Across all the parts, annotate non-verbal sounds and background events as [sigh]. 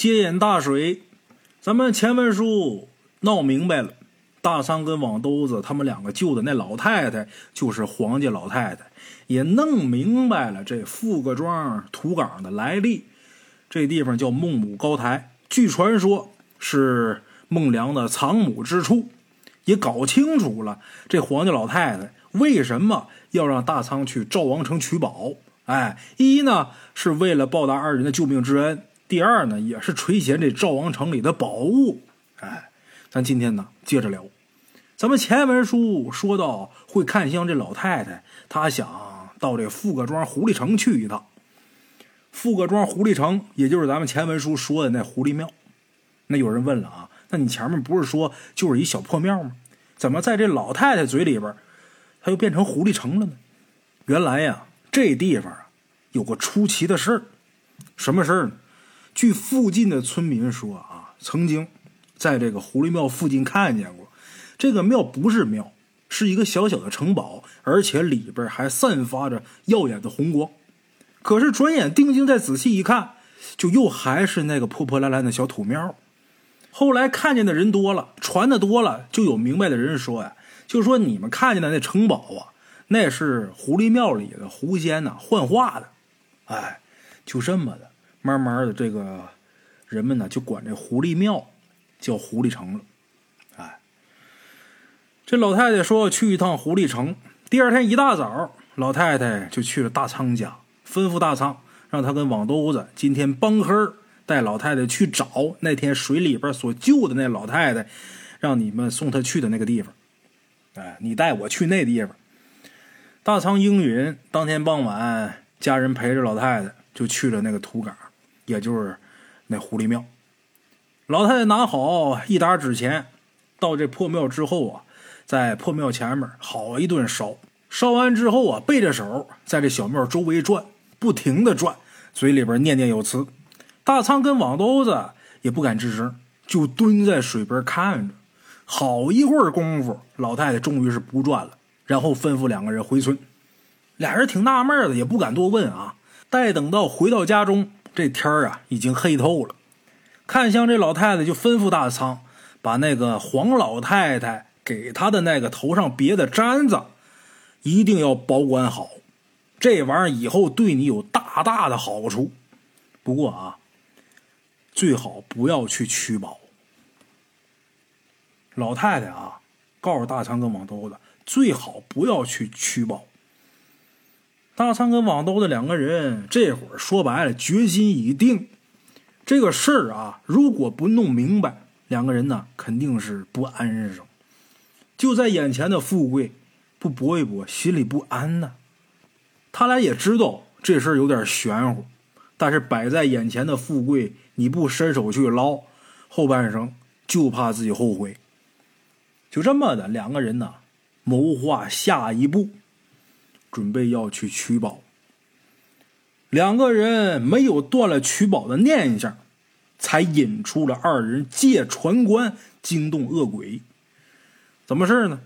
接引大水，咱们前文书闹明白了，大仓跟网兜子他们两个救的那老太太就是黄家老太太，也弄明白了这富各庄土岗的来历。这地方叫孟母高台，据传说是孟良的藏母之处，也搞清楚了这黄家老太太为什么要让大仓去赵王城取宝。哎，一呢是为了报答二人的救命之恩，第二呢也是垂涎这赵王城里的宝物。哎，咱今天呢接着聊，咱们前文书说到会看香这老太太，她想到这富各庄狐狸城去一趟。富各庄狐狸城，也就是咱们前文书说的那狐狸庙。那有人问了啊，那你前面不是说就是一小破庙吗？怎么在这老太太嘴里边，它又变成狐狸城了呢？原来呀，这地方啊有个出奇的事儿。什么事儿呢？据附近的村民说啊，曾经在这个狐狸庙附近看见过。这个庙不是庙，是一个小小的城堡，而且里边还散发着耀眼的红光。可是转眼定睛再仔细一看，就又还是那个破破烂烂的小土庙。后来看见的人多了，传的多了，就有明白的人说呀，就说你们看见的那城堡啊，那是狐狸庙里的狐仙呐幻化的。哎，就这么的，慢慢的这个人们呢就管这狐狸庙叫狐狸城了。哎，这老太太说去一趟狐狸城，第二天一大早，老太太就去了大仓家。吩咐大仓，让他跟网兜子今天帮黑带老太太去找那天水里边所救的那老太太，让你们送她去的那个地方。哎，你带我去那地方。大仓应允。当天傍晚，家人陪着老太太就去了那个土岗，也就是那狐狸庙。老太太拿好一沓纸钱，到这破庙之后啊，在破庙前面好一顿烧。烧完之后啊，背着手在这小庙周围转。不停的转，嘴里边念念有词。大仓跟网兜子也不敢吱声，就蹲在水边看着。好一会儿功夫，老太太终于是不转了，然后吩咐两个人回村。俩人挺纳闷的，也不敢多问啊。待等到回到家中，这天儿啊已经黑透了。看向这老太太，就吩咐大仓把那个黄老太太给他的那个头上别的簪子，一定要保管好。这玩意儿以后对你有大大的好处，不过啊，最好不要去取宝。老太太啊，告诉大仓跟王兜子，最好不要去取宝。大仓跟网兜的两个人这会儿说白了，决心已定。这个事儿啊，如果不弄明白，两个人呢肯定是不安生。就在眼前的富贵，不搏一搏，心里不安呢。他俩也知道这事儿有点玄乎，但是摆在眼前的富贵，你不伸手去捞，后半生就怕自己后悔。就这么的，两个人呢，谋划下一步，准备要去取宝。两个人没有断了取宝的念想，才引出了二人借船关惊动恶鬼。怎么事呢？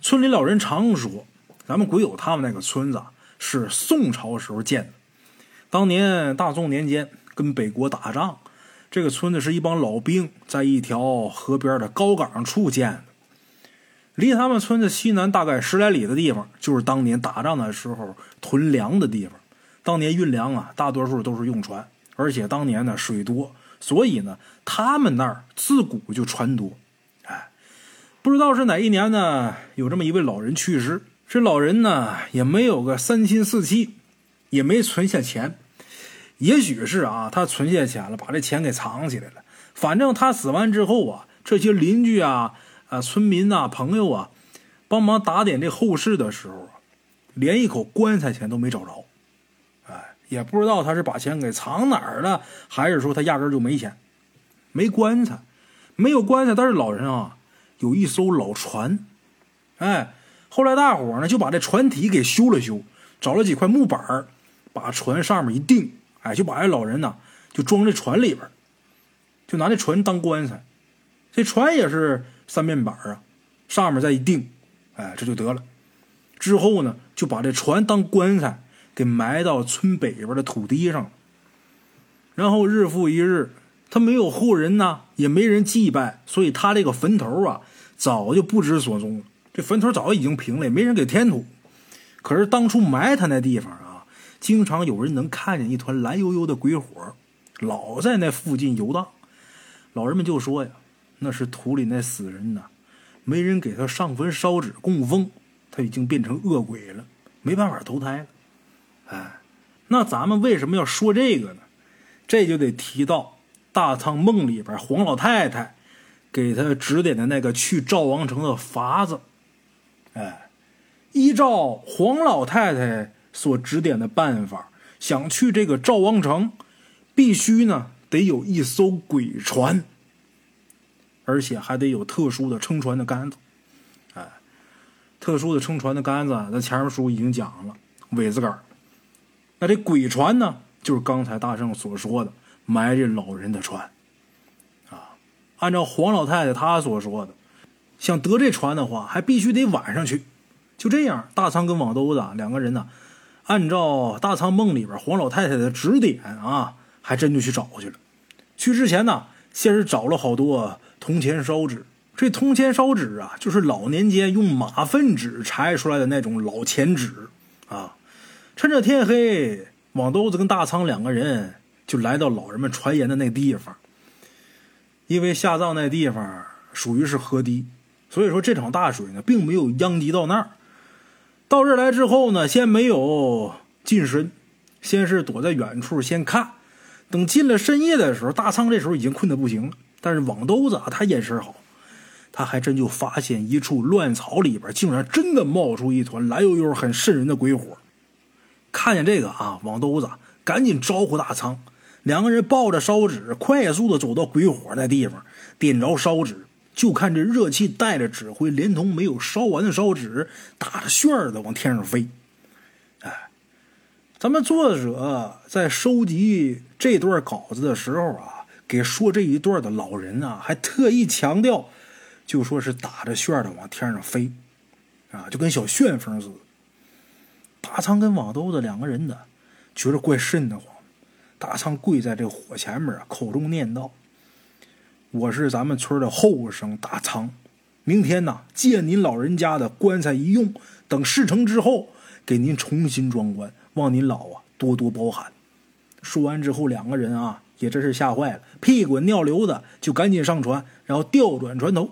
村里老人常说。咱们鬼友他们那个村子是宋朝时候建的，当年大宋年间跟北国打仗，这个村子是一帮老兵在一条河边的高岗处建的，离他们村子西南大概十来里的地方，就是当年打仗的时候囤粮的地方。当年运粮啊，大多数都是用船，而且当年呢水多，所以呢他们那儿自古就船多。哎，不知道是哪一年呢，有这么一位老人去世。这老人呢，也没有个三亲四戚，也没存下钱。也许是啊，他存下钱了，把这钱给藏起来了。反正他死完之后啊，这些邻居啊、啊村民呐、朋友啊，帮忙打点这后事的时候，连一口棺材钱都没找着。哎，也不知道他是把钱给藏哪儿了，还是说他压根就没钱，没棺材，没有棺材。但是老人啊，有一艘老船，哎。后来大伙呢就把这船体给修了修，找了几块木板把船上面一钉，哎，就把这老人呢就装这船里边，就拿这船当棺材。这船也是三面板啊，上面再一钉，哎，这就得了。之后呢就把这船当棺材给埋到村北边的土地上。然后日复一日，他没有后人呐，也没人祭拜，所以他这个坟头啊，早就不知所踪了。这坟头早已经平了，也没人给添土。可是当初埋他那地方啊，经常有人能看见一团蓝悠悠的鬼火，老在那附近游荡。老人们就说呀，那是土里那死人呐，没人给他上坟烧纸供奉，他已经变成恶鬼了，没办法投胎了。哎，那咱们为什么要说这个呢？这就得提到大仓梦里边黄老太太给他指点的那个去赵王城的法子。哎，依照黄老太太所指点的办法，想去这个赵王城，必须呢。得有一艘鬼船，而且还得有特殊的撑船的杆子。哎，特殊的撑船的杆子，咱前面书已经讲了，苇子杆。那这鬼船呢，就是刚才大圣所说的埋这老人的船。啊，按照黄老太太她所说的，想得这船的话，还必须得晚上去。就这样，大仓跟网兜子两个人呢，按照大仓梦里边黄老太太的指点啊，还真就去找去了。去之前呢，先是找了好多铜钱烧纸。这铜钱烧纸啊，就是老年间用马粪纸拆出来的那种老钱纸啊。趁着天黑，网兜子跟大仓两个人就来到老人们传言的那地方。因为下葬那地方属于是河堤，所以说这场大水呢，并没有殃及到那儿。到这儿来之后呢，先没有近身，先是躲在远处先看。等进了深夜的时候，大仓这时候已经困得不行了。但是网兜子啊，他眼神好，他还真就发现一处乱草里边，竟然真的冒出一团蓝悠悠、很渗人的鬼火。看见这个啊，网兜子赶紧招呼大仓，两个人抱着烧纸，快速的走到鬼火那地方，点着烧纸，就看这热气带着纸灰，连同没有烧完的烧纸，打着旋儿的往天上飞。哎咱们作者在收集这段稿子的时候啊，给说这一段的老人啊，还特意强调，就说是打着旋的往天上飞，啊，就跟小旋风似的。大仓跟网兜子两个人呢，觉得怪瘆得慌。大仓跪在这火前面啊，口中念道：“我是咱们村的后生大仓，明天呢，借您老人家的棺材一用，等事成之后，给您重新装棺。”望您老啊多多包涵。说完之后，两个人啊也真是吓坏了，屁滚尿流的就赶紧上船，然后调转船头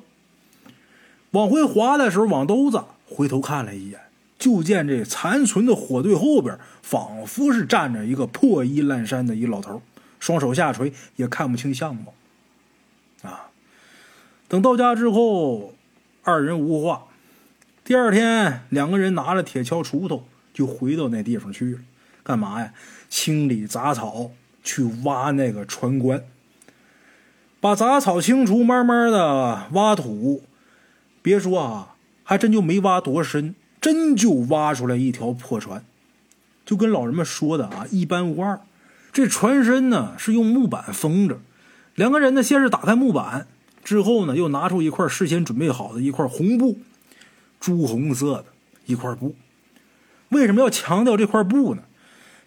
往回划的时候，网兜子回头看了一眼，就见这残存的火堆后边，仿佛是站着一个破衣烂衫的一老头，双手下垂，也看不清相貌。啊，等到家之后，二人无话。第二天，两个人拿着铁锹、锄头。就回到那地方去了，干嘛呀？清理杂草，去挖那个船棺。把杂草清除，慢慢的挖土。别说啊，还真就没挖多深，真就挖出来一条破船。就跟老人们说的啊，一般无二。这船身呢是用木板封着。两个人呢，先是打开木板，之后呢又拿出一块事先准备好的一块红布，朱红色的一块布。为什么要强调这块布呢？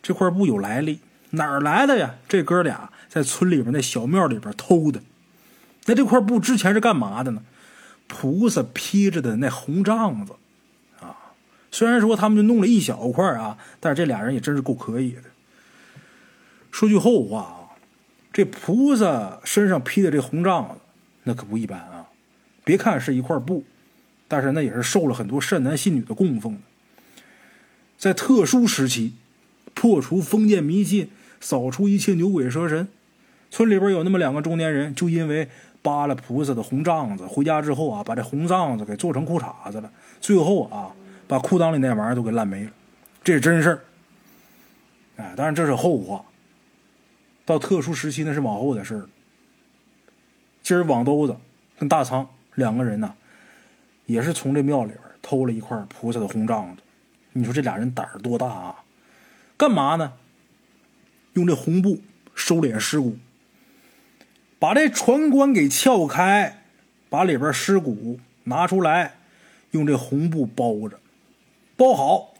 这块布有来历，哪儿来的呀？这哥俩在村里边那小庙里边偷的。那这块布之前是干嘛的呢？菩萨披着的那红帐子啊。虽然说他们就弄了一小块啊，但是这俩人也真是够可以的。说句后话啊，这菩萨身上披的这红帐子，那可不一般啊。别看是一块布，但是那也是受了很多善男信女的供奉的。在特殊时期，破除封建迷信，扫除一切牛鬼蛇神。村里边有那么两个中年人，就因为扒了菩萨的红帐子，回家之后啊，把这红帐子给做成裤衩子了。最后啊，把裤裆里那玩意儿都给烂没了。这是真事儿。哎，当然这是后话。到特殊时期那是往后的事儿。今儿网兜子跟大仓两个人呢，也是从这庙里边偷了一块菩萨的红帐子。你说这俩人胆儿多大啊？干嘛呢？用这红布收敛尸骨，把这船棺给撬开，把里边尸骨拿出来，用这红布包着，包好，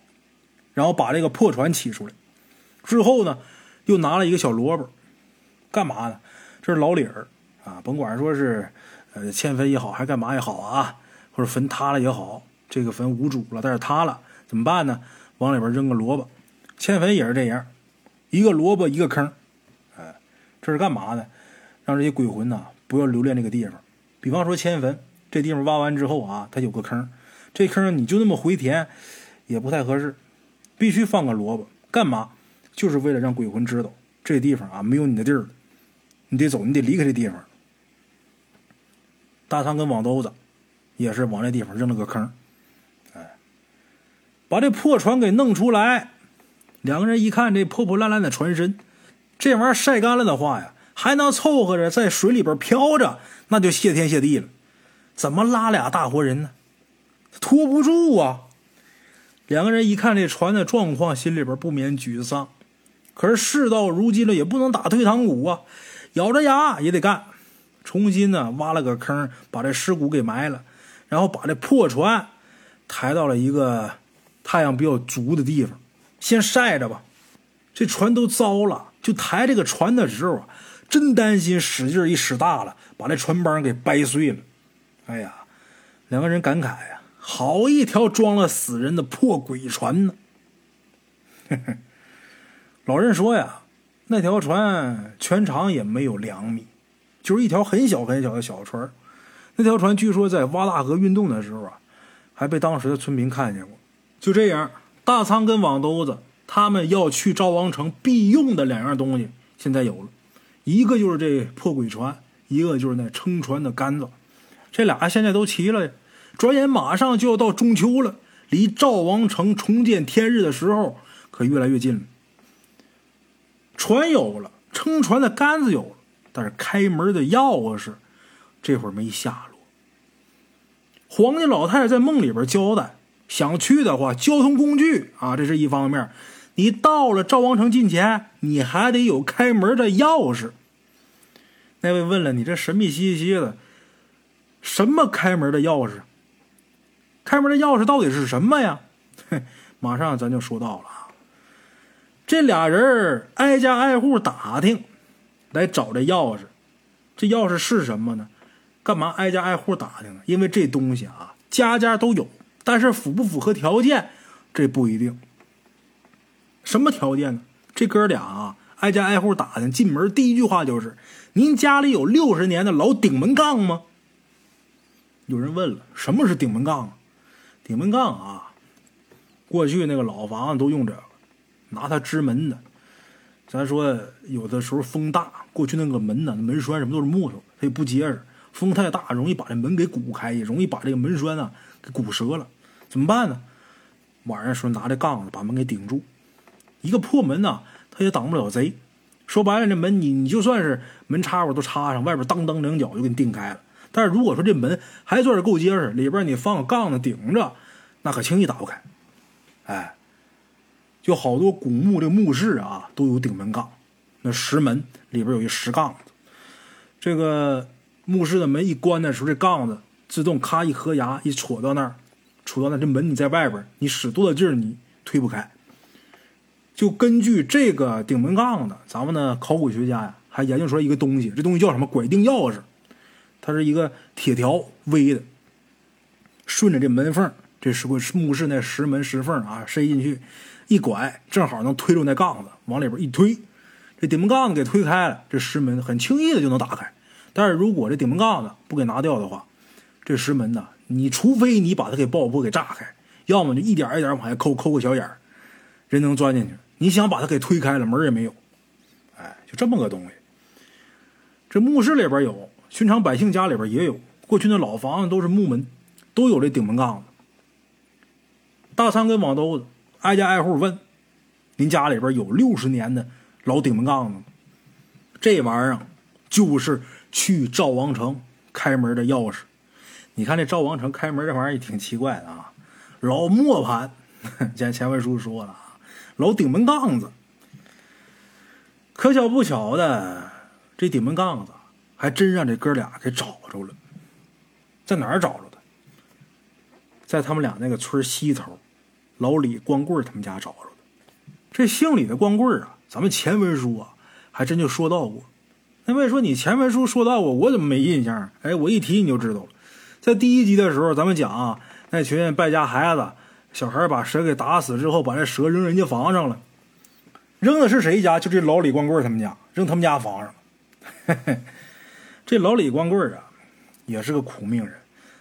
然后把这个破船起出来。之后呢，又拿了一个小萝卜，干嘛呢？这是老理儿啊，甭管说是呃迁坟也好，还干嘛也好啊，或者坟塌了也好，这个坟无主了，但是塌了怎么办呢？往里边扔个萝卜。迁坟也是这样，一个萝卜一个坑，哎，这是干嘛呢？让这些鬼魂呐不要留恋这个地方。比方说迁坟，这地方挖完之后啊，它有个坑，这坑你就那么回填，也不太合适，必须放个萝卜。干嘛？就是为了让鬼魂知道这地方啊没有你的地儿，你得走，你得离开这地方。大仓跟网兜子也是往这地方扔了个坑，哎，把这破船给弄出来。两个人一看这破破烂烂的船身，这玩意儿晒干了的话呀，还能凑合着在水里边漂着，那就谢天谢地了。怎么拉俩大活人呢？拖不住啊！两个人一看这船的状况，心里边不免沮丧。可是事到如今了，也不能打退堂鼓啊，咬着牙也得干。重新呢挖了个坑，把这尸骨给埋了，然后把这破船抬到了一个太阳比较足的地方，先晒着吧。这船都糟了，就抬这个船的时候啊，真担心使劲一使大了，把这船帮给掰碎了。哎呀，两个人感慨呀。好一条装了死人的破鬼船呢！[laughs] 老人说呀，那条船全长也没有两米，就是一条很小很小的小船。那条船据说在挖大河运动的时候啊，还被当时的村民看见过。就这样，大仓跟网兜子他们要去赵王城必用的两样东西，现在有了，一个就是这破鬼船，一个就是那撑船的杆子，这俩现在都齐了。转眼马上就要到中秋了，离赵王城重见天日的时候可越来越近了。船有了，撑船的杆子有了，但是开门的钥匙这会儿没下落。黄家老太太在梦里边交代，想去的话，交通工具啊，这是一方面。你到了赵王城近前，你还得有开门的钥匙。那位问了，你这神秘兮兮的，什么开门的钥匙？开门的钥匙到底是什么呀？[laughs] 马上咱就说到了。这俩人挨家挨户打听，来找这钥匙。这钥匙是什么呢？干嘛挨家挨户打听呢？因为这东西啊，家家都有，但是符不符合条件，这不一定。什么条件呢？这哥俩啊，挨家挨户打听，进门第一句话就是：“您家里有六十年的老顶门杠吗？”有人问了：“什么是顶门杠？”顶门杠啊，过去那个老房子都用这个，拿它支门的。咱说有的时候风大，过去那个门呢，门栓什么都是木头，它也不结实，风太大容易把这门给鼓开，也容易把这个门栓啊给鼓折了。怎么办呢？晚上时候拿这杠子把门给顶住，一个破门呐，它也挡不了贼。说白了，这门你你就算是门插口都插上，外边当当两脚就给你定开了。但是如果说这门还算是够结实，里边你放个杠子顶着，那可轻易打不开。哎，就好多古墓这墓室啊，都有顶门杠，那石门里边有一石杠子。这个墓室的门一关的时候，这杠子自动咔一合牙，一戳到那儿，杵到那这门你在外边，你使多大劲儿你推不开。就根据这个顶门杠子，咱们的考古学家呀，还研究出来一个东西，这东西叫什么？拐钉钥匙。它是一个铁条围的，顺着这门缝，这是个墓室那石门石缝啊，塞进去，一拐，正好能推住那杠子，往里边一推，这顶门杠子给推开了，这石门很轻易的就能打开。但是如果这顶门杠子不给拿掉的话，这石门呢，你除非你把它给爆破给炸开，要么就一点一点往下抠，抠个小眼儿，人能钻进去。你想把它给推开了，门也没有。哎，就这么个东西。这墓室里边有。寻常百姓家里边也有，过去那老房子都是木门，都有这顶门杠子。大仓跟网兜子挨家挨户问：“您家里边有六十年的老顶门杠子吗？”这玩意儿就是去赵王城开门的钥匙。你看这赵王城开门这玩意儿也挺奇怪的啊，老磨盘，前前文书说了啊，老顶门杠子。可巧不巧的，这顶门杠子。还真让这哥俩给找着了，在哪儿找着的？在他们俩那个村西头，老李光棍他们家找着的。这姓李的光棍啊，咱们前文书啊还真就说到过，那位说你前文书说到过，我怎么没印象？哎，我一提你就知道了。在第一集的时候，咱们讲啊，那群败家孩子，小孩把蛇给打死之后，把这蛇扔人家房上了。扔的是谁家？就这老李光棍他们家，扔他们家房上了。[laughs] 这老李光棍啊，也是个苦命人。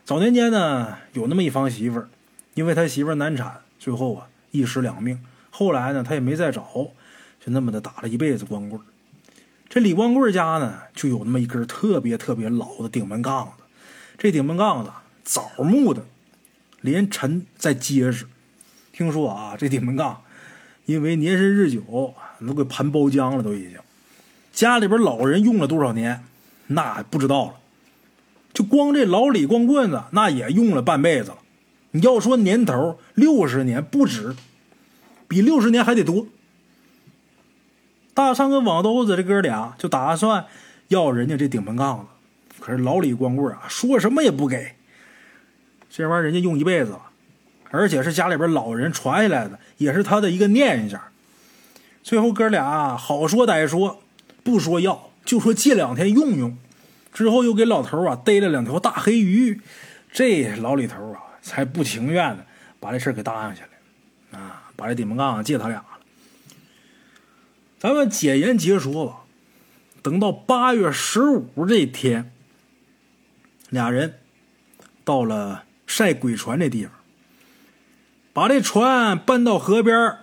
早年间呢，有那么一房媳妇儿，因为他媳妇儿难产，最后啊一尸两命。后来呢，他也没再找，就那么的打了一辈子光棍。这李光棍家呢，就有那么一根特别特别老的顶门杠子。这顶门杠子枣木的，连沉再结实。听说啊，这顶门杠因为年深日久，都给盘包浆了，都已经。家里边老人用了多少年，那不知道了。就光这老李光棍子，那也用了半辈子了。你要说年头，六十年不止，比六十年还得多。大昌跟网兜子这哥俩就打算要人家这顶门杠子，可是老李光棍啊，说什么也不给。这玩意儿人家用一辈子了，而且是家里边老人传下来的，也是他的一个念想。最后哥俩好说歹说，不说要，就说借两天用用。之后又给老头啊逮了两条大黑鱼，这老李头啊才不情愿的把这事给答应下来，啊，把这顶门杠借他俩了。咱们简言结说吧。等到八月十五这天，俩人到了晒鬼船这地方，把这船搬到河边，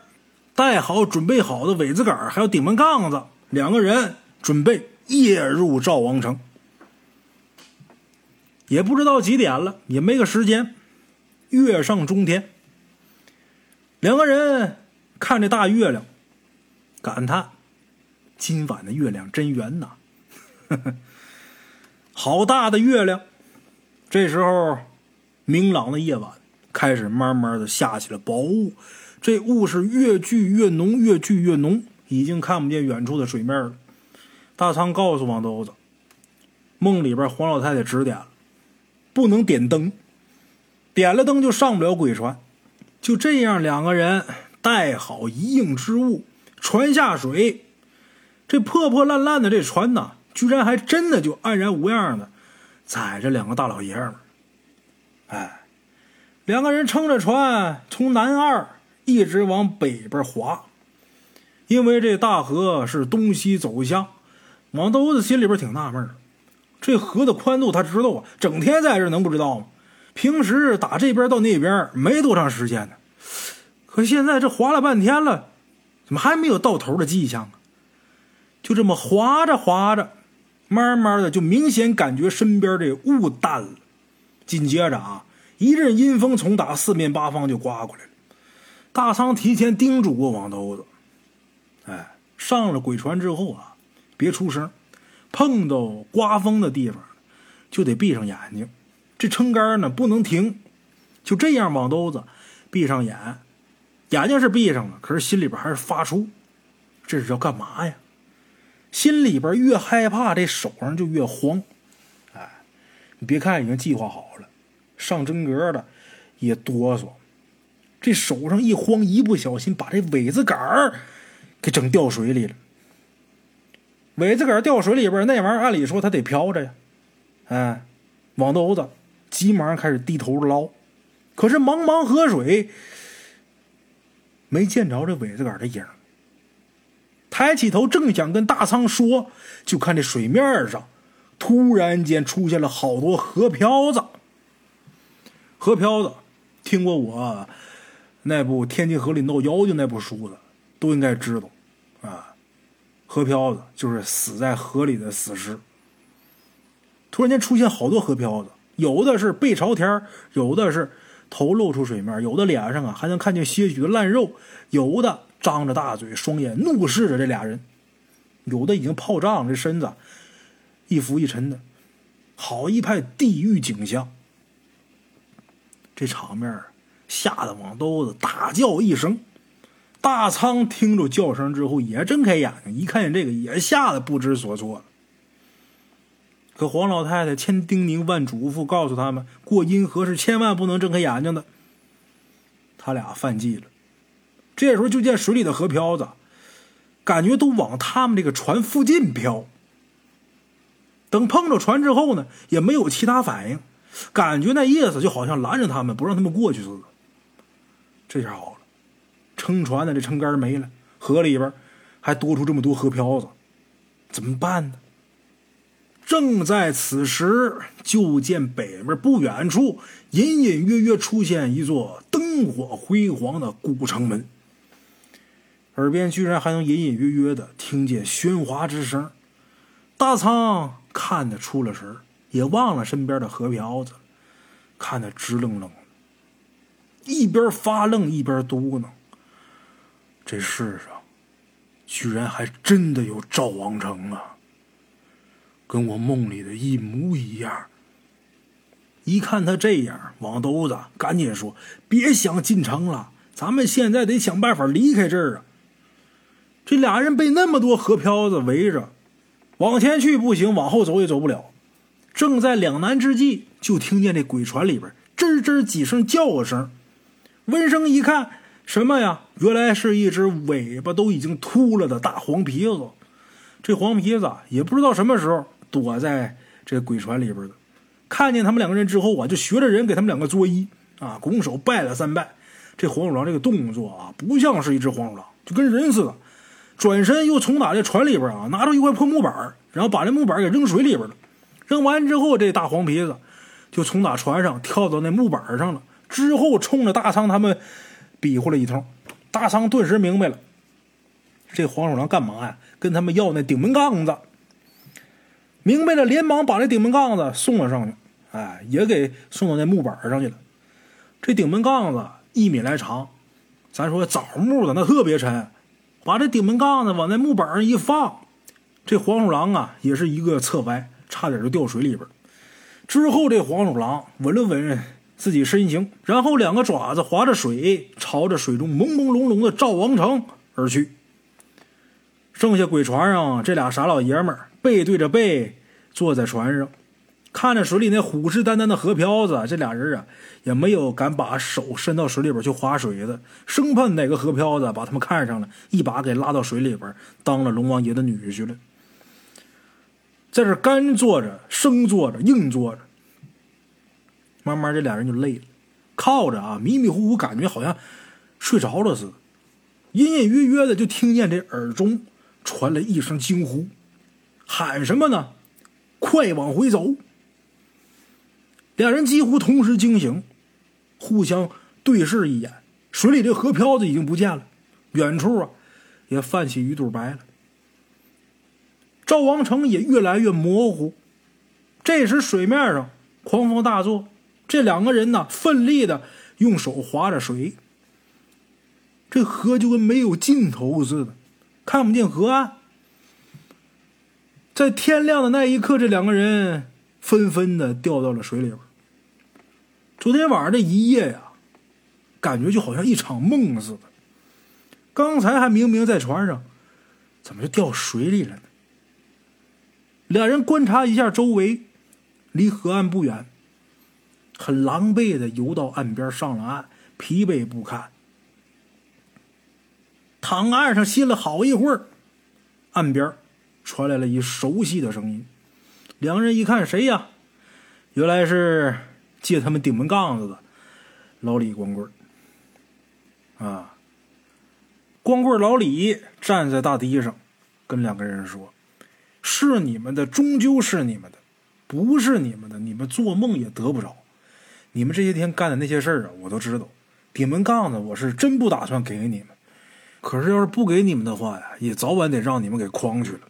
带好准备好的苇子杆还有顶门杠子，两个人准备夜入赵王城。也不知道几点了，也没个时间。月上中天，两个人看这大月亮。感叹：“今晚的月亮真圆呐！” [laughs] 好大的月亮！这时候，明朗的夜晚开始慢慢的下起了薄雾，这雾是越聚越浓，越聚越浓，已经看不见远处的水面了。大仓告诉王兜子：“梦里边黄老太太指点了，不能点灯，点了灯就上不了鬼船。”就这样，两个人带好一应之物。船下水，这破破烂烂的这船呐，居然还真的就安然无恙的载着两个大老爷们。哎，两个人撑着船从南二一直往北边划，因为这大河是东西走向。王兜子心里边挺纳闷这河的宽度他知道啊，整天在这能不知道吗？平时打这边到那边没多长时间呢，可现在这划了半天了。怎么还没有到头的迹象啊？就这么划着划着，慢慢的就明显感觉身边这雾淡了。紧接着啊，一阵阴风从打四面八方就刮过来了。大仓提前叮嘱过王兜子：“哎，上了鬼船之后啊，别出声，碰到刮风的地方就得闭上眼睛，这撑杆呢不能停。就这样，王兜子闭上眼。”眼睛是闭上了，可是心里边还是发怵，这是要干嘛呀？心里边越害怕，这手上就越慌。哎，你别看已经计划好了，上真格的也哆嗦。这手上一慌，一不小心把这苇子杆儿给整掉水里了。苇子杆掉水里边，那玩意儿按理说它得飘着呀。哎，网兜子急忙开始低头捞，可是茫茫河水。没见着这苇子杆的影抬起头正想跟大仓说，就看这水面上突然间出现了好多河漂子。河漂子，听过我那部《天津河里闹妖精》那部书的，都应该知道啊。河漂子就是死在河里的死尸。突然间出现好多河漂子，有的是背朝天，有的是。头露出水面，有的脸上啊还能看见些许的烂肉，有的张着大嘴，双眼怒视着这俩人，有的已经泡胀了，这身子一浮一沉的，好一派地狱景象。这场面吓得王兜子大叫一声，大仓听着叫声之后也睁开眼睛，一看见这个也吓得不知所措。可黄老太太千叮咛万嘱咐，告诉他们过阴河是千万不能睁开眼睛的。他俩犯忌了。这时候就见水里的河漂子，感觉都往他们这个船附近飘。等碰着船之后呢，也没有其他反应，感觉那意思就好像拦着他们不让他们过去似的。这下好了，撑船的这撑杆没了，河里边还多出这么多河漂子，怎么办呢？正在此时，就见北面不远处隐隐约约出现一座灯火辉煌的古城门，耳边居然还能隐隐约约的听见喧哗之声。大仓看得出了神也忘了身边的河瓢子，看得直愣愣的，一边发愣一边嘟囔：“这世上，居然还真的有赵王城啊！”跟我梦里的一模一样。一看他这样，王兜子赶紧说：“别想进城了，咱们现在得想办法离开这儿啊！”这俩人被那么多河漂子围着，往前去不行，往后走也走不了。正在两难之际，就听见这鬼船里边吱吱几声叫声。闻声一看，什么呀？原来是一只尾巴都已经秃了的大黄皮子。这黄皮子也不知道什么时候。躲在这鬼船里边的，看见他们两个人之后啊，就学着人给他们两个作揖啊，拱手拜了三拜。这黄鼠狼这个动作啊，不像是一只黄鼠狼，就跟人似的。转身又从打这船里边啊，拿出一块破木板，然后把这木板给扔水里边了。扔完之后，这大黄皮子就从打船上跳到那木板上了，之后冲着大仓他们比划了一通。大仓顿时明白了，这黄鼠狼干嘛呀？跟他们要那顶门杠子。明白了，连忙把这顶门杠子送了上去，哎，也给送到那木板上去了。这顶门杠子一米来长，咱说枣木的那特别沉，把这顶门杠子往那木板上一放，这黄鼠狼啊也是一个侧歪，差点就掉水里边。之后这黄鼠狼稳了稳自己身形，然后两个爪子划着水，朝着水中朦朦胧胧的赵王城而去。剩下鬼船上这俩傻老爷们。背对着背坐在船上，看着水里那虎视眈眈的河漂子，这俩人啊也没有敢把手伸到水里边去划水的，生怕哪个河漂子把他们看上了，一把给拉到水里边当了龙王爷的女婿了。在这干坐着、生坐着、硬坐着，慢慢这俩人就累了，靠着啊，迷迷糊糊，感觉好像睡着了似的，隐隐约约的就听见这耳中传来一声惊呼。喊什么呢？快往回走！两人几乎同时惊醒，互相对视一眼。水里这河漂子已经不见了，远处啊也泛起鱼肚白了。赵王成也越来越模糊。这时水面上狂风大作，这两个人呢奋力的用手划着水。这河就跟没有尽头似的，看不见河岸。在天亮的那一刻，这两个人纷纷的掉到了水里边。昨天晚上这一夜呀，感觉就好像一场梦似的。刚才还明明在船上，怎么就掉水里了呢？两人观察一下周围，离河岸不远，很狼狈的游到岸边，上了岸，疲惫不堪，躺岸上歇了好一会儿，岸边。传来了一熟悉的声音，两人一看，谁呀？原来是借他们顶门杠子的老李光棍啊！光棍老李站在大堤上，跟两个人说：“是你们的，终究是你们的；不是你们的，你们做梦也得不着。你们这些天干的那些事儿啊，我都知道。顶门杠子，我是真不打算给你们。可是要是不给你们的话呀，也早晚得让你们给诓去了。”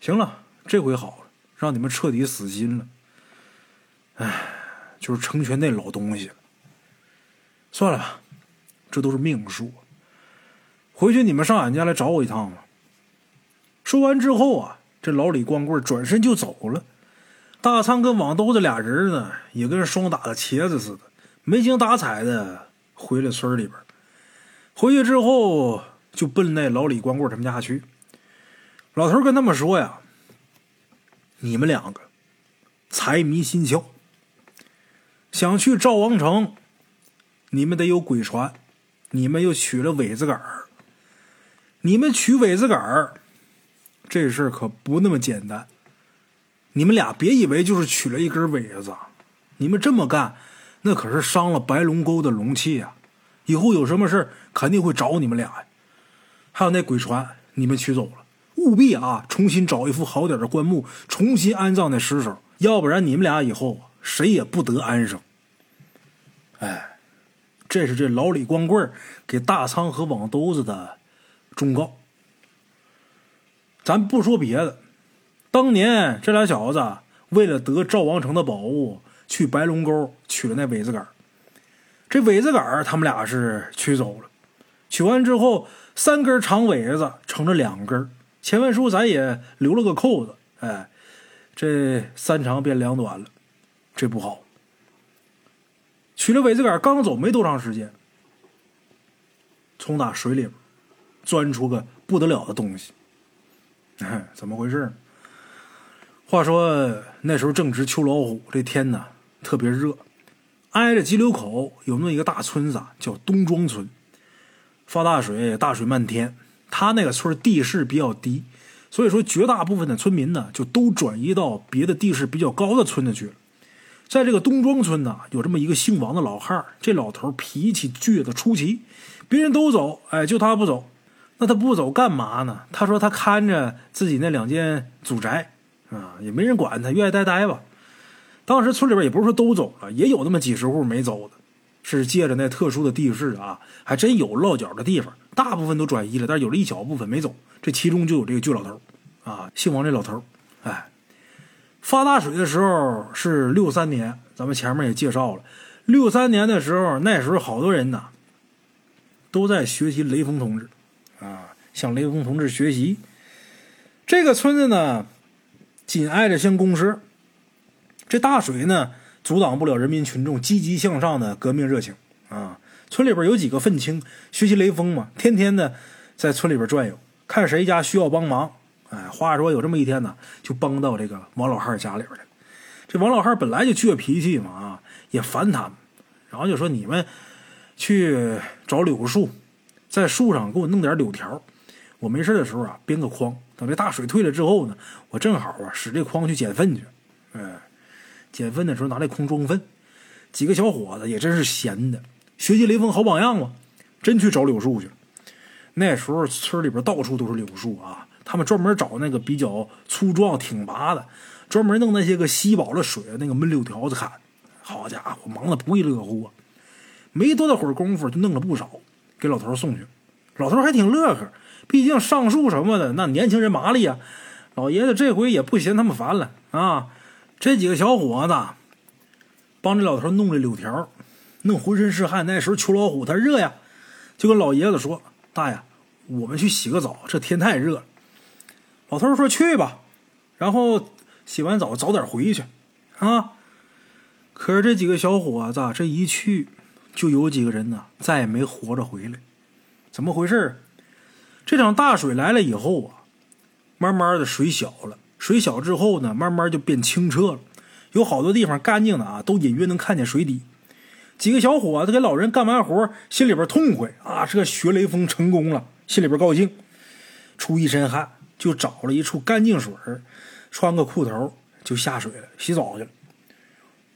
行了，这回好了，让你们彻底死心了。唉，就是成全那老东西了。算了吧，这都是命数。回去你们上俺家来找我一趟吧。说完之后啊，这老李光棍转身就走了。大仓跟网兜子俩人呢，也跟双打的茄子似的，没精打采的回了村里边。回去之后就奔那老李光棍他们家去。老头跟他们说呀：“你们两个财迷心窍，想去赵王城，你们得有鬼船，你们又取了苇子杆儿。你们取苇子杆儿，这事儿可不那么简单。你们俩别以为就是取了一根苇子，你们这么干，那可是伤了白龙沟的龙气啊！以后有什么事肯定会找你们俩呀。还有那鬼船，你们取走了，务必啊，重新找一副好点的棺木，重新安葬那尸首，要不然你们俩以后谁也不得安生。哎，这是这老李光棍给大仓和网兜子的忠告。咱不说别的。当年这俩小子为了得赵王城的宝物，去白龙沟取了那苇子杆这苇子杆他们俩是取走了。取完之后，三根长苇子成了两根。前文书咱也留了个扣子，哎，这三长变两短了，这不好。取了苇子杆刚走没多长时间，从打水里钻出个不得了的东西。怎么回事？话说那时候正值秋老虎，这天呢特别热，挨着急流口有那么一个大村子，叫东庄村。发大水，大水漫天，他那个村地势比较低，所以说绝大部分的村民呢就都转移到别的地势比较高的村子去了。在这个东庄村呢，有这么一个姓王的老汉这老头脾气倔得出奇，别人都走，哎，就他不走。那他不走干嘛呢？他说他看着自己那两间祖宅。啊，也没人管他，愿意待待吧。当时村里边也不是说都走了，也有那么几十户没走的，是借着那特殊的地势啊，还真有落脚的地方。大部分都转移了，但是有了一小部分没走。这其中就有这个倔老头啊，姓王这老头哎，发大水的时候是六三年，咱们前面也介绍了，六三年的时候，那时候好多人呐都在学习雷锋同志啊，向雷锋同志学习。这个村子呢。紧挨着乡公社，这大水呢，阻挡不了人民群众积极向上的革命热情啊！村里边有几个愤青，学习雷锋嘛，天天的在村里边转悠，看谁家需要帮忙。哎，话说有这么一天呢，就帮到这个王老汉家里边了。这王老汉本来就倔脾气嘛，啊，也烦他们，然后就说：“你们去找柳树，在树上给我弄点柳条。”我没事的时候啊，编个筐，等这大水退了之后呢，我正好啊使这筐去捡粪去。哎，捡粪的时候拿这筐装粪。几个小伙子也真是闲的，学习雷锋好榜样嘛，真去找柳树去了。那时候村里边到处都是柳树啊，他们专门找那个比较粗壮挺拔的，专门弄那些个吸饱了水的那个闷柳条子砍。好家伙，忙得不亦乐乎啊！没多大会儿功夫就弄了不少，给老头送去。老头还挺乐呵。毕竟上树什么的，那年轻人麻利呀。老爷子这回也不嫌他们烦了啊。这几个小伙子帮这老头弄这柳条，弄浑身是汗。那时候秋老虎他热呀，就跟老爷子说：“大爷，我们去洗个澡，这天太热了。”老头说：“去吧。”然后洗完澡早点回去啊。可是这几个小伙子这一去，就有几个人呢再也没活着回来。怎么回事？这场大水来了以后啊，慢慢的水小了，水小之后呢，慢慢就变清澈了，有好多地方干净的啊，都隐约能看见水底。几个小伙子给老人干完活，心里边痛快啊，这学雷锋成功了，心里边高兴，出一身汗，就找了一处干净水穿个裤头就下水了，洗澡去了。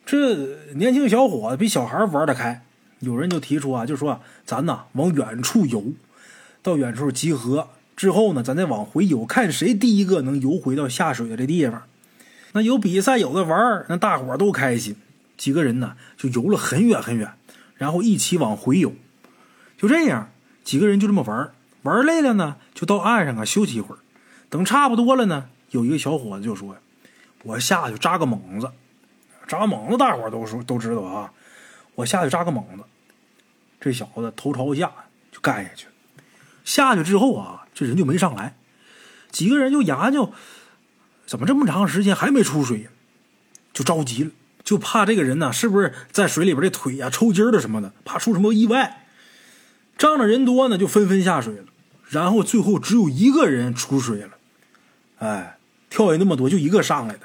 这年轻小伙子比小孩玩得开，有人就提出啊，就说咱呐往远处游。到远处集合之后呢，咱再往回游，看谁第一个能游回到下水的这地方。那有比赛，有的玩那大伙都开心。几个人呢，就游了很远很远，然后一起往回游。就这样，几个人就这么玩玩累了呢，就到岸上啊休息一会儿。等差不多了呢，有一个小伙子就说：“我下去扎个猛子。”扎猛子，大伙都说都知道啊。我下去扎个猛子。这小子头朝下就干下去了。下去之后啊，这人就没上来，几个人就研究，怎么这么长时间还没出水，就着急了，就怕这个人呢是不是在水里边的腿呀抽筋了什么的，怕出什么意外。仗着人多呢，就纷纷下水了，然后最后只有一个人出水了，哎，跳下那么多就一个上来的。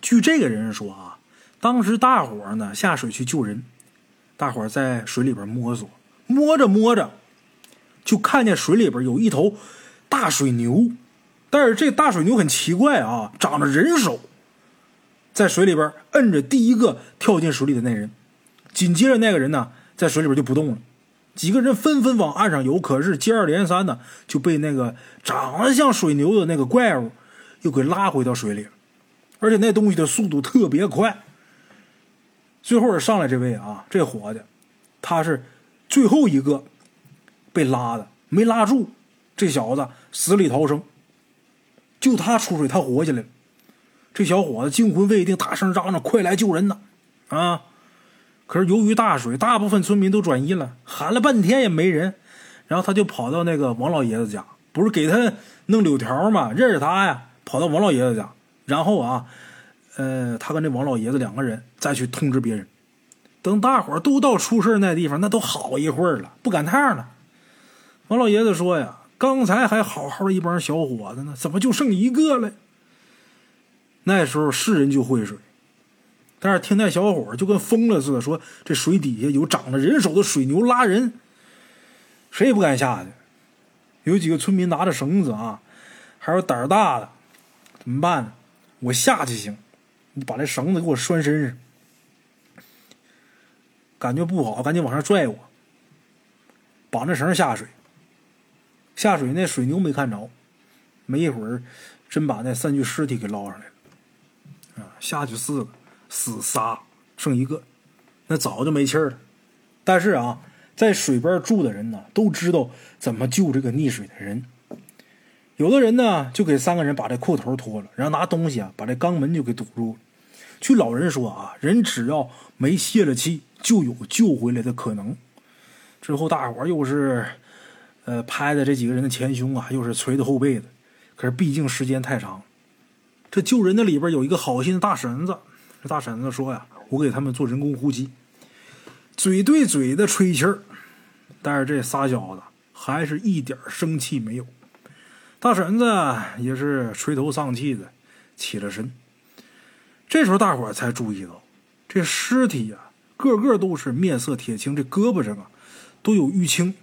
据这个人说啊，当时大伙呢下水去救人，大伙在水里边摸索，摸着摸着。就看见水里边有一头大水牛，但是这大水牛很奇怪啊，长着人手，在水里边摁着第一个跳进水里的那人，紧接着那个人呢，在水里边就不动了。几个人纷纷往岸上游，可是接二连三的就被那个长得像水牛的那个怪物又给拉回到水里了，而且那东西的速度特别快。最后上来这位啊，这伙计，他是最后一个被拉的，没拉住，这小子死里逃生。就他出水，他活下来了。这小伙子惊魂未定，大声嚷嚷：“快来救人呐！”啊！可是由于大水，大部分村民都转移了，喊了半天也没人。然后他就跑到那个王老爷子家，不是给他弄柳条吗？认识他呀，跑到王老爷子家，然后啊，呃，他跟这王老爷子两个人再去通知别人。等大伙都到出事那地方，那都好一会儿了，不赶趟了。王老爷子说呀。刚才还好好一帮小伙子呢，怎么就剩一个了？那时候是人就会水，但是听那小伙就跟疯了似的，说这水底下有长着人手的水牛拉人，谁也不敢下去。有几个村民拿着绳子啊，还有胆儿大的，怎么办呢？我下去行，你把这绳子给我拴身上，感觉不好，赶紧往上拽我，绑着绳下水。下水那水牛没看着，没一会儿，真把那三具尸体给捞上来了。啊，下去四个，死仨，剩一个，那早就没气儿了。但是啊，在水边住的人呢，都知道怎么救这个溺水的人。有的人呢，就给三个人把这裤头脱了，然后拿东西啊把这肛门就给堵住了。据老人说啊，人只要没泄了气，就有救回来的可能。之后大伙又是。呃，拍的这几个人的前胸啊，又是捶的后背的，可是毕竟时间太长。这救人的里边有一个好心的大婶子，这大婶子说呀：“我给他们做人工呼吸，嘴对嘴的吹气儿。”但是这仨小子还是一点生气没有。大婶子也是垂头丧气的起了身。这时候大伙才注意到，这尸体呀，个个都是面色铁青，这胳膊上啊都有淤青。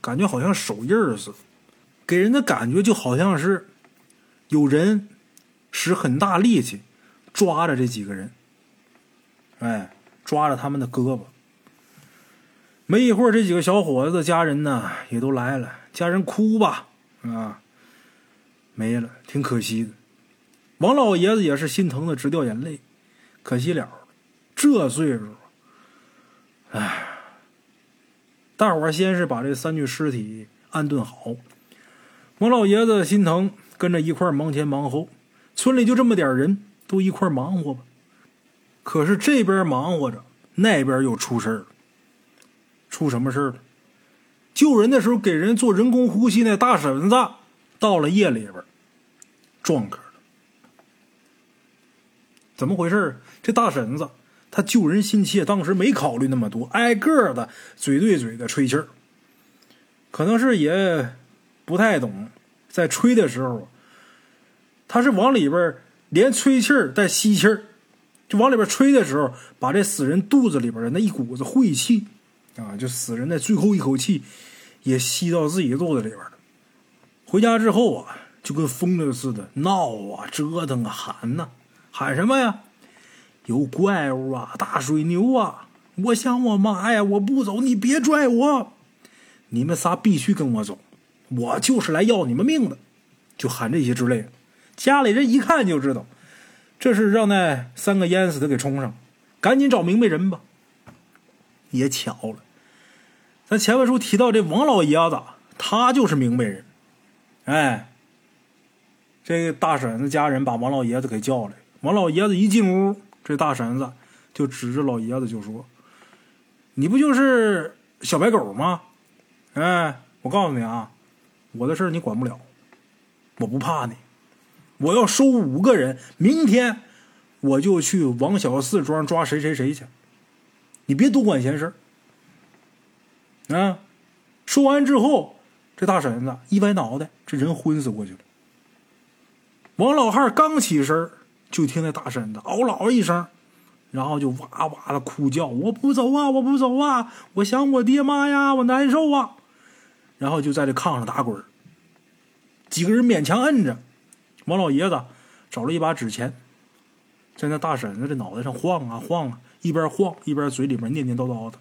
感觉好像手印似的，给人的感觉就好像是有人使很大力气抓着这几个人，哎，抓着他们的胳膊。没一会儿，这几个小伙子的家人呢也都来了，家人哭吧，啊，没了，挺可惜的。王老爷子也是心疼的直掉眼泪，可惜了，这岁数，哎。大伙先是把这三具尸体安顿好，王老爷子心疼，跟着一块忙前忙后。村里就这么点人，都一块忙活吧。可是这边忙活着，那边又出事儿了。出什么事儿了？救人的时候给人做人工呼吸那大婶子，到了夜里边撞磕了。怎么回事这大婶子。他救人心切，当时没考虑那么多，挨个的嘴对嘴的吹气儿。可能是也不太懂，在吹的时候，他是往里边连吹气儿带吸气儿，就往里边吹的时候，把这死人肚子里边的那一股子晦气啊，就死人的最后一口气也吸到自己肚子里边。回家之后啊，就跟疯了似的闹啊、折腾啊、喊呐，喊什么呀？有怪物啊！大水牛啊！我想我妈呀！我不走，你别拽我！你们仨必须跟我走，我就是来要你们命的！就喊这些之类的。家里人一看就知道，这是让那三个淹死的给冲上，赶紧找明白人吧。也巧了，咱前文书提到这王老爷子，他就是明白人。哎，这个大婶子家人把王老爷子给叫来，王老爷子一进屋。这大婶子就指着老爷子就说：“你不就是小白狗吗？哎，我告诉你啊，我的事你管不了，我不怕你，我要收五个人，明天我就去王小四庄抓谁谁谁去，你别多管闲事啊！”说完之后，这大婶子一歪脑袋，这人昏死过去了。王老汉刚起身就听那大婶子嗷嗷一声，然后就哇哇的哭叫：“我不走啊，我不走啊，我想我爹妈呀，我难受啊！”然后就在这炕上打滚几个人勉强摁着，王老爷子找了一把纸钱，在那大婶子的脑袋上晃啊晃啊，一边晃一边嘴里边念念叨叨的。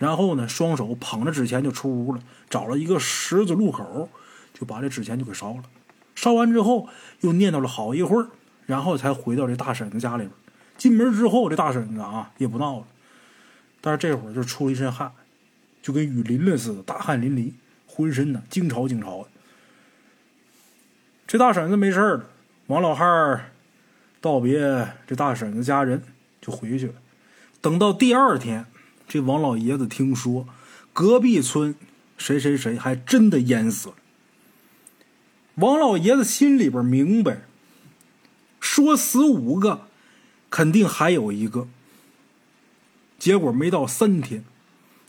然后呢，双手捧着纸钱就出屋了，找了一个十字路口，就把这纸钱就给烧了。烧完之后，又念叨了好一会儿，然后才回到这大婶子家里边。进门之后，这大婶子啊也不闹了，但是这会儿就出了一身汗，就跟雨淋了似的，大汗淋漓，浑身呢惊潮惊潮的。这大婶子没事了，王老汉儿道别这大婶子家人就回去了。等到第二天。这王老爷子听说，隔壁村谁谁谁还真的淹死了。王老爷子心里边明白，说死五个，肯定还有一个。结果没到三天，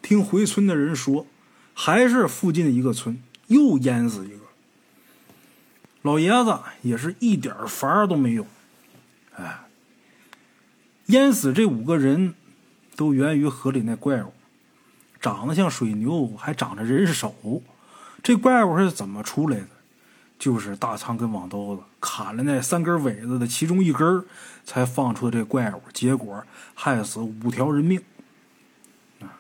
听回村的人说，还是附近的一个村又淹死一个。老爷子也是一点法儿都没有，哎，淹死这五个人。都源于河里那怪物，长得像水牛，还长着人手。这怪物是怎么出来的？就是大仓跟网兜子砍了那三根尾子的其中一根，才放出的这怪物，结果害死五条人命。啊，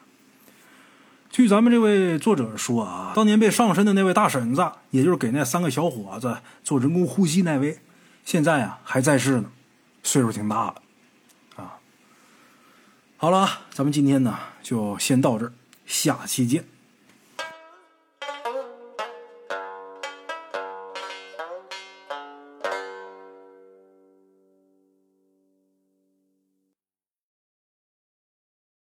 据咱们这位作者说啊，当年被上身的那位大婶子，也就是给那三个小伙子做人工呼吸那位，现在啊还在世呢，岁数挺大了。好了，咱们今天呢就先到这儿，下期见。